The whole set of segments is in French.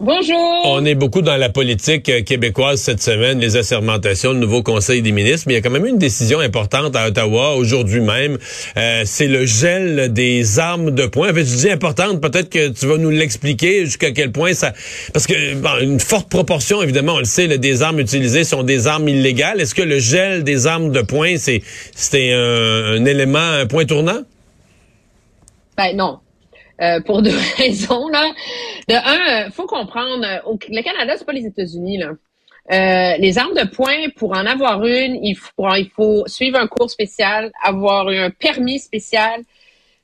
Bonjour. On est beaucoup dans la politique euh, québécoise cette semaine, les assermentations, le nouveau Conseil des ministres, mais il y a quand même une décision importante à Ottawa aujourd'hui même. Euh, c'est le gel des armes de poing. En fait, je dis importante, peut-être que tu vas nous l'expliquer jusqu'à quel point ça... Parce que bon, une forte proportion, évidemment, on le sait, des armes utilisées sont des armes illégales. Est-ce que le gel des armes de poing, c'est c'est un, un élément, un point tournant? Ben non, euh, pour deux raisons. Là. De un, euh, faut comprendre, euh, le Canada, c'est pas les États-Unis. là. Les armes de poing, pour en avoir une, il faut, il faut suivre un cours spécial, avoir un permis spécial.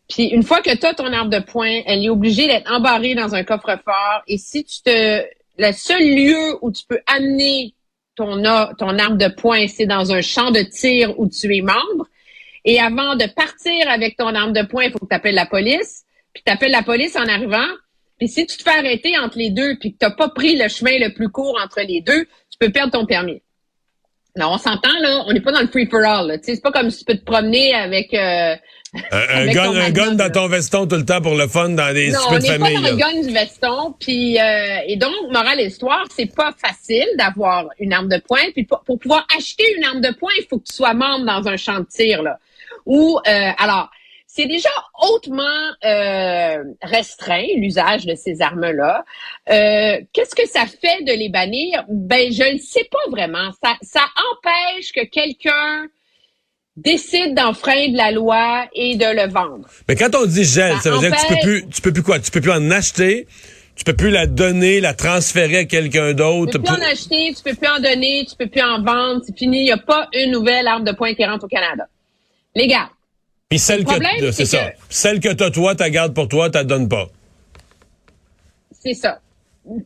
Puis une fois que tu as ton arme de poing, elle est obligée d'être embarrée dans un coffre-fort. Et si tu te... Le seul lieu où tu peux amener ton, ton arme de poing, c'est dans un champ de tir où tu es membre. Et avant de partir avec ton arme de poing, il faut que tu appelles la police puis tu appelles la police en arrivant, puis si tu te fais arrêter entre les deux, puis que tu n'as pas pris le chemin le plus court entre les deux, tu peux perdre ton permis. Non, on s'entend, là, on n'est pas dans le free-for-all. C'est pas comme si tu peux te promener avec... Euh, un, gun, un gun dans ton veston tout le temps pour le fun dans des non, on n'est pas dans le gun du veston. Puis, euh, et donc, morale histoire, c'est pas facile d'avoir une arme de poing. Puis pour, pouvoir acheter une arme de poing, il faut que tu sois membre dans un champ de tir. Là. Ou, euh, alors, c'est déjà hautement euh, restreint l'usage de ces armes-là. Euh, qu'est-ce que ça fait de les bannir? Ben, je ne sais pas vraiment. Ça, ça empêche que quelqu'un décide d'enfreindre la loi et de le vendre. Mais quand on dit gel, ça, veut dire que tu peux plus, tu peux plus quoi? Tu peux plus en acheter? Tu peux plus la donner, la transférer à quelqu'un d'autre. Tu peux plus en acheter, tu peux plus en donner, tu peux plus en vendre. C'est fini. Il n'y a pas une nouvelle arme de poing qui rentre au Canada. Légal. Puis celle que c'est ça. Celle que t'as toi, tu gardes pour toi, tu donnes pas. C'est ça.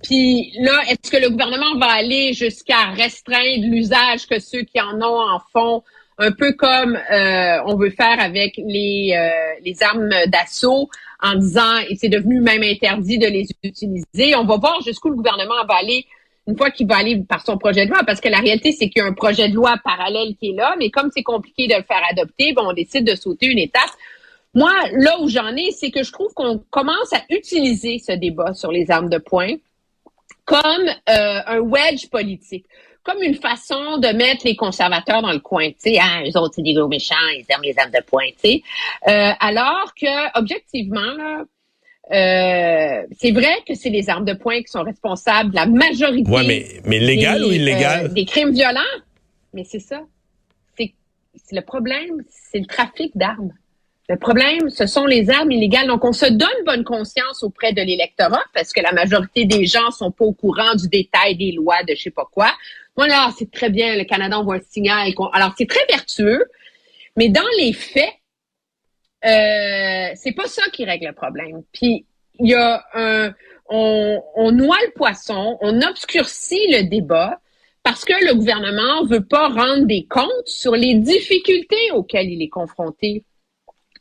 Puis là, est-ce que le gouvernement va aller jusqu'à restreindre l'usage que ceux qui en ont en font, un peu comme euh, on veut faire avec les, euh, les armes d'assaut, en disant et c'est devenu même interdit de les utiliser. On va voir jusqu'où le gouvernement va aller une fois qu'il va aller par son projet de loi, parce que la réalité, c'est qu'il y a un projet de loi parallèle qui est là, mais comme c'est compliqué de le faire adopter, bon, on décide de sauter une étape. Moi, là où j'en ai, c'est que je trouve qu'on commence à utiliser ce débat sur les armes de poing comme euh, un wedge politique, comme une façon de mettre les conservateurs dans le coin. Tu sais, hein, eux autres, c'est des gros méchants, ils aiment les armes de poing. Tu sais. Euh, alors que, objectivement, là, euh, c'est vrai que c'est les armes de poing qui sont responsables de la majorité. Ouais, mais, mais légal ou illégal? Euh, des crimes violents. Mais c'est ça. C'est le problème, c'est le trafic d'armes. Le problème, ce sont les armes illégales. Donc, on se donne bonne conscience auprès de l'électorat parce que la majorité des gens sont pas au courant du détail des lois de je sais pas quoi. Voilà, c'est très bien, le Canada envoie un signal. Alors, c'est très vertueux, mais dans les faits, euh, c'est pas ça qui règle le problème. Puis il y a un, on, noie le poisson, on obscurcit le débat parce que le gouvernement veut pas rendre des comptes sur les difficultés auxquelles il est confronté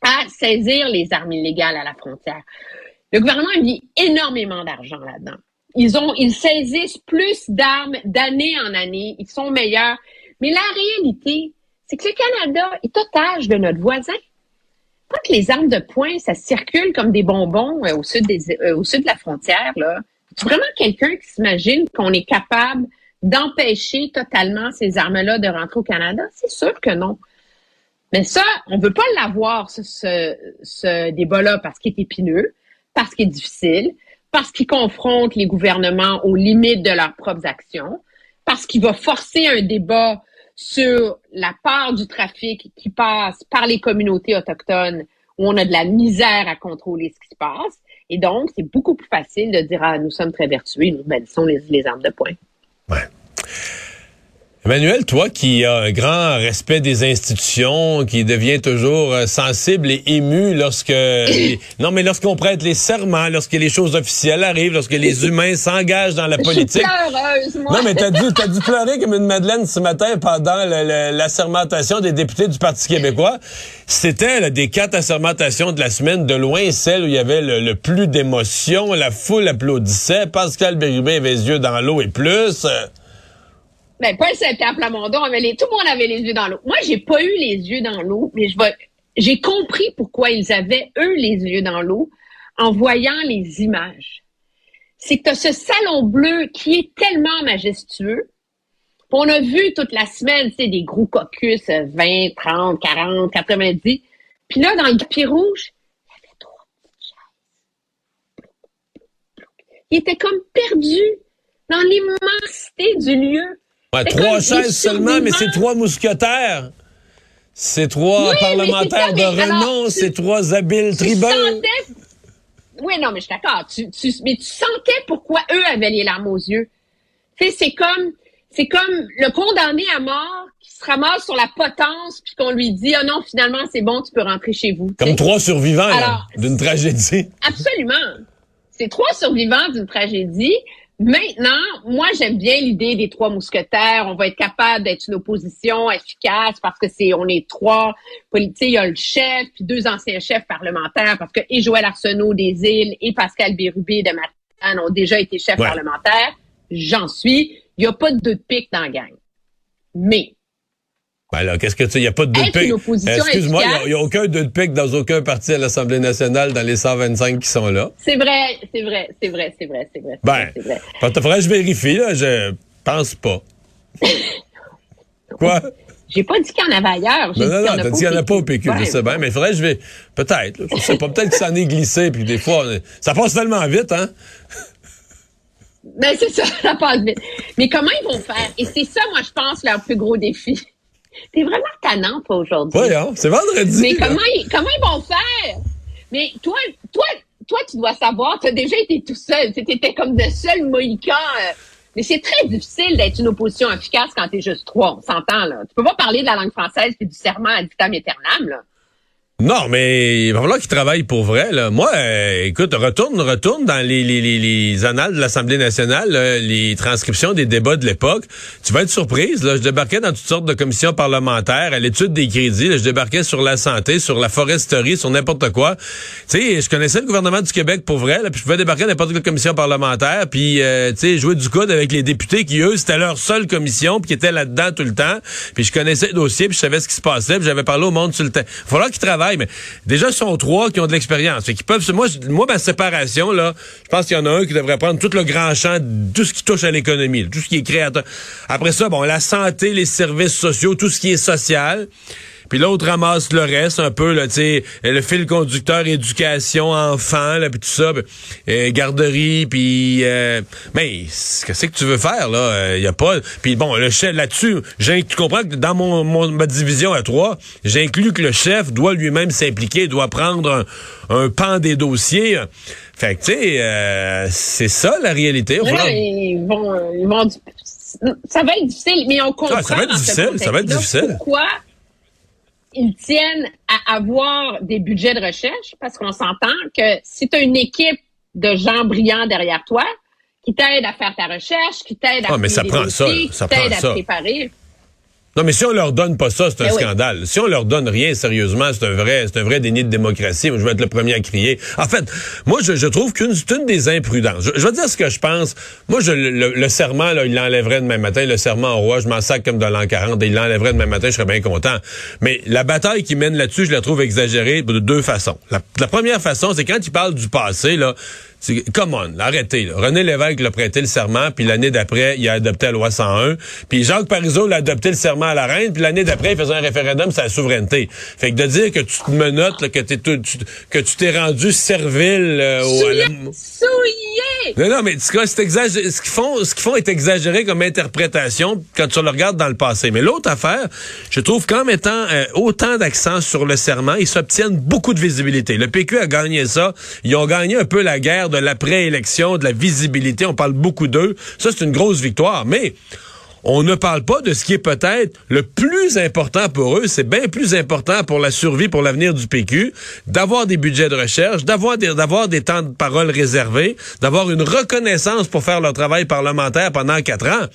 à saisir les armes illégales à la frontière. Le gouvernement a énormément d'argent là-dedans. Ils ont, ils saisissent plus d'armes d'année en année. Ils sont meilleurs. Mais la réalité, c'est que le Canada est otage de notre voisin que les armes de poing, ça circule comme des bonbons euh, au sud des, euh, au sud de la frontière, là, c'est vraiment quelqu'un qui s'imagine qu'on est capable d'empêcher totalement ces armes-là de rentrer au Canada? C'est sûr que non. Mais ça, on veut pas l'avoir, ce, ce débat-là, parce qu'il est épineux, parce qu'il est difficile, parce qu'il confronte les gouvernements aux limites de leurs propres actions, parce qu'il va forcer un débat sur la part du trafic qui passe par les communautés autochtones où on a de la misère à contrôler ce qui se passe. Et donc, c'est beaucoup plus facile de dire, ah, nous sommes très vertueux, nous bannissons les, les armes de poing. Ouais. Emmanuel, toi qui as un grand respect des institutions, qui devient toujours euh, sensible et ému lorsque non mais lorsqu'on prête les serments, lorsque les choses officielles arrivent, lorsque les humains s'engagent dans la politique. Je suis moi. Non mais t'as dû t'as dû pleurer comme une madeleine ce matin pendant l'assermentation des députés du Parti québécois. C'était des quatre assermentations de la semaine de loin celle où il y avait le, plus d'émotion, la foule applaudissait, Pascal Bérubé avait les yeux dans l'eau et plus. Ben, Paul Saint-Pierre Plamondon tout le monde avait les yeux dans l'eau. Moi, j'ai pas eu les yeux dans l'eau, mais je vais, j'ai compris pourquoi ils avaient, eux, les yeux dans l'eau en voyant les images. C'est que tu ce salon bleu qui est tellement majestueux. On a vu toute la semaine, c'est des gros caucus, 20, 30, 40, 90. Puis là, dans le pied rouge, il y avait trois petites chaises. Il était comme perdu dans l'immensité du lieu trois chaises seulement, mais c'est trois mousquetaires. C'est trois parlementaires de renom, c'est trois habiles tribaux. Oui, non, mais je suis d'accord. mais tu sentais pourquoi eux avaient les larmes aux yeux. c'est comme, c'est comme le condamné à mort qui se ramasse sur la potence puis qu'on lui dit, oh non, finalement, c'est bon, tu peux rentrer chez vous. Comme trois survivants d'une tragédie. Absolument. C'est trois survivants d'une tragédie. Maintenant, moi, j'aime bien l'idée des trois mousquetaires. On va être capable d'être une opposition efficace parce que c'est, on est trois politiques. Il y a le chef, puis deux anciens chefs parlementaires parce que et Joël Arsenault des Îles et Pascal Bérubé de Matane ont déjà été chefs parlementaires. J'en suis. Il n'y a pas de deux de pique dans la gang. Mais, ben qu'est-ce que tu. Il n'y a pas de deux de pique. Excuse-moi, il n'y a, aucun deux de pique dans aucun parti à l'Assemblée nationale dans les 125 qui sont là. C'est vrai, c'est vrai, c'est vrai, c'est vrai, c'est vrai. Ben, vrai. faudrait que je vérifie, là. Je pense pas. Quoi? J'ai pas dit qu'il y en avait ailleurs. Non, non, non, t'as dit qu'il n'y en a pas au PQ, je sais bien, mais il faudrait que je vais. Peut-être, je sais pas. Peut-être que ça en est glissé, puis des fois, ça passe tellement vite, hein? Ben, c'est ça, ça passe vite. Mais comment ils vont faire? Et c'est ça, moi, je pense, leur plus gros défi. T'es vraiment tannant, toi, aujourd'hui. Oui, hein? c'est vendredi. Mais comment ils, comment ils vont faire? Mais toi, toi, toi, tu dois savoir, tu as déjà été tout seul. Tu étais comme de seul mohican. Euh. mais c'est très difficile d'être une opposition efficace quand t'es juste trois. On s'entend, là. Tu peux pas parler de la langue française et du serment à vitam aeternam, là. Non, mais il va falloir qu'il travaille pour vrai. Là. Moi, euh, écoute, retourne, retourne dans les, les, les, annales de l'Assemblée nationale, les transcriptions des débats de l'époque. Tu vas être surprise. Là. Je débarquais dans toutes sortes de commissions parlementaires, à l'étude des crédits. je débarquais sur la santé, sur la foresterie, sur n'importe quoi. Tu sais, je connaissais le gouvernement du Québec pour vrai. Là, puis je pouvais débarquer dans n'importe quelle commission parlementaire, puis euh, tu sais, jouer du code avec les députés qui eux, c'était leur seule commission, puis qui étaient là-dedans tout le temps. Puis je connaissais le dossier, puis je savais ce qui se passait, puis j'avais parlé au monde sur le temps. Il va falloir qu'ils mais déjà, ce sont trois qui ont de l'expérience. Qui peuvent, moi, moi, ma séparation, là, je pense qu'il y en a un qui devrait prendre tout le grand champ, tout ce qui touche à l'économie, tout ce qui est créateur. Après ça, bon, la santé, les services sociaux, tout ce qui est social puis l'autre ramasse le reste un peu là, tu sais, le fil conducteur éducation enfants là puis tout ça, euh, garderie puis euh, mais qu'est-ce que tu veux faire là, il euh, y a pas puis bon, le chef là-dessus, tu comprends que dans mon, ma division à trois, j'inclus que le chef doit lui-même s'impliquer, doit prendre un, pan des dossiers. Fait que tu sais, c'est ça la réalité. ils vont, ils vont ça va être difficile, mais on comprend. ça va être difficile, ça va être difficile. Pourquoi ils tiennent à avoir des budgets de recherche parce qu'on s'entend que si tu as une équipe de gens brillants derrière toi qui t'aident à faire ta recherche, qui t'aident à ah, mais ça prend ça, ça qui t'aident à préparer, non, mais si on leur donne pas ça, c'est un ben scandale. Si on leur donne rien, sérieusement, c'est un vrai, c'est un vrai déni de démocratie. je vais être le premier à crier. En fait, moi, je, trouve qu'une une des imprudences. Je, vais dire ce que je pense. Moi, je, le, serment, là, il l'enlèverait demain matin. Le serment au roi, je m'en sac comme de l'an 40 et il l'enlèverait demain matin, je serais bien content. Mais la bataille qui mène là-dessus, je la trouve exagérée de deux façons. La, la première façon, c'est quand il parle du passé, là, Come on, arrêtez. René Lévesque l'a prêté le serment, puis l'année d'après, il a adopté la loi 101. Puis Jacques Parizeau l'a adopté le serment à la reine, puis l'année d'après, il faisait un référendum sur la souveraineté. Fait que de dire que tu te menottes, là, que, t'es tout, que tu t'es rendu servile euh, au... Souillé! Non, non, mais ce qu'ils font, ce qu'ils font est exagéré comme interprétation quand tu le regardes dans le passé. Mais l'autre affaire, je trouve qu'en mettant euh, autant d'accent sur le serment, ils s'obtiennent beaucoup de visibilité. Le PQ a gagné ça. Ils ont gagné un peu la guerre de l'après-élection, de la visibilité. On parle beaucoup d'eux. Ça, c'est une grosse victoire. Mais on ne parle pas de ce qui est peut-être le plus important pour eux. C'est bien plus important pour la survie, pour l'avenir du PQ, d'avoir des budgets de recherche, d'avoir des, d'avoir des temps de parole réservés, d'avoir une reconnaissance pour faire leur travail parlementaire pendant quatre ans.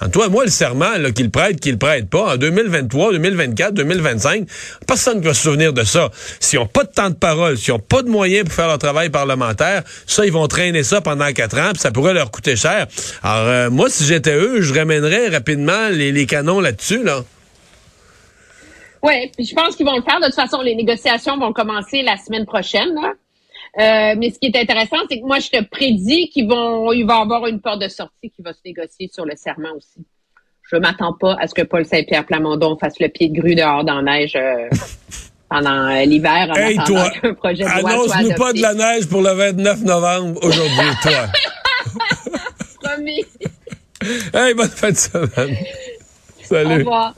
En toi, moi, le serment qu'ils prêtent, qu'ils prêtent pas, en 2023, 2024, 2025, personne ne va se souvenir de ça. S'ils n'ont pas de temps de parole, s'ils n'ont pas de moyens pour faire leur travail parlementaire, ça, ils vont traîner ça pendant quatre ans, puis ça pourrait leur coûter cher. Alors, euh, moi, si j'étais eux, je ramènerais rapidement les, canons là-dessus, là. Oui, je pense qu'ils vont le faire. De toute façon, les négociations vont commencer la semaine prochaine. Euh, mais ce qui est intéressant, c'est que moi, je te prédis qu'il vont, il va y avoir une porte de sortie qui va se négocier sur le serment aussi. Je m'attends pas à ce que Paul Saint-Pierre Plamondon fasse le pied de grue dehors dans la neige euh, pendant euh, l'hiver hey, toi, projet de loi Annonce-nous pas de la neige pour le 29 novembre aujourd'hui, toi. Promis. Hey, bonne fin de semaine. Salut. Au revoir.